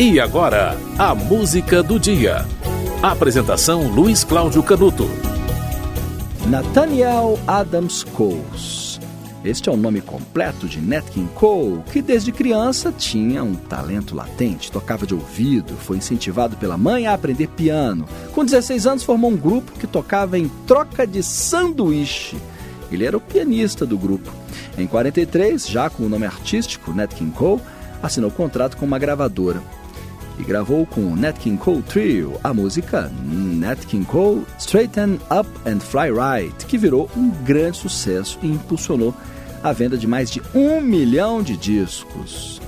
E agora, a música do dia. Apresentação Luiz Cláudio Canuto. Nathaniel Adams Coles. Este é o nome completo de Nat King Cole, que desde criança tinha um talento latente, tocava de ouvido, foi incentivado pela mãe a aprender piano. Com 16 anos formou um grupo que tocava em troca de sanduíche. Ele era o pianista do grupo. Em 43, já com o nome artístico Nat King Cole, assinou contrato com uma gravadora e gravou com o Nat King Cole Trio a música Nat King Cole Straighten Up and Fly Right, que virou um grande sucesso e impulsionou a venda de mais de um milhão de discos.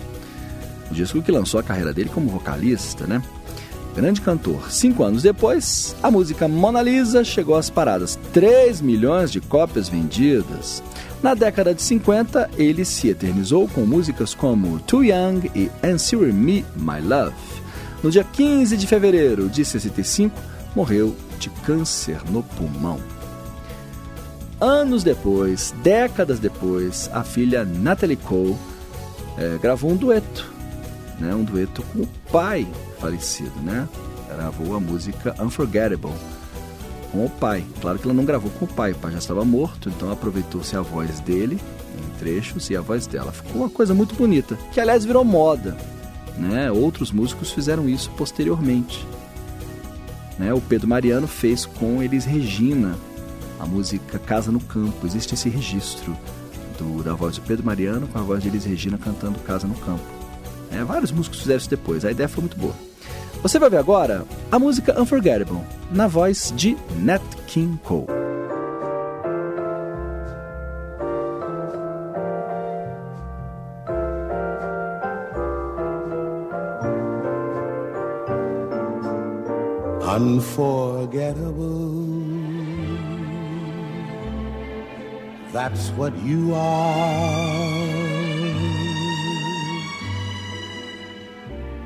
O disco que lançou a carreira dele como vocalista, né? Grande cantor. Cinco anos depois, a música Mona Lisa chegou às paradas. 3 milhões de cópias vendidas. Na década de 50, ele se eternizou com músicas como Too Young e Answer Me, My Love. No dia 15 de fevereiro de 65, morreu de câncer no pulmão. Anos depois, décadas depois, a filha Natalie Cole é, gravou um dueto, né, um dueto com o pai falecido, né? Gravou a música Unforgettable com o pai. Claro que ela não gravou com o pai, o pai já estava morto, então aproveitou-se a voz dele em trechos e a voz dela. Ficou uma coisa muito bonita, que aliás virou moda. Né? Outros músicos fizeram isso posteriormente. Né? O Pedro Mariano fez com Elis Regina a música Casa no Campo. Existe esse registro do, da voz do Pedro Mariano com a voz de Elis Regina cantando Casa no Campo. É, vários músicos fizeram isso depois, a ideia foi muito boa. Você vai ver agora a música Unforgettable, na voz de Nat King Cole. Unforgettable. That's what you are.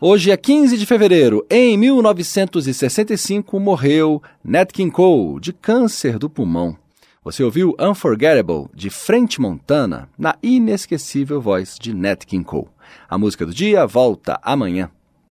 Hoje é 15 de fevereiro. Em 1965 morreu Nat King Cole de câncer do pulmão. Você ouviu Unforgettable de French Montana na inesquecível voz de Nat King Cole. A música do dia volta amanhã.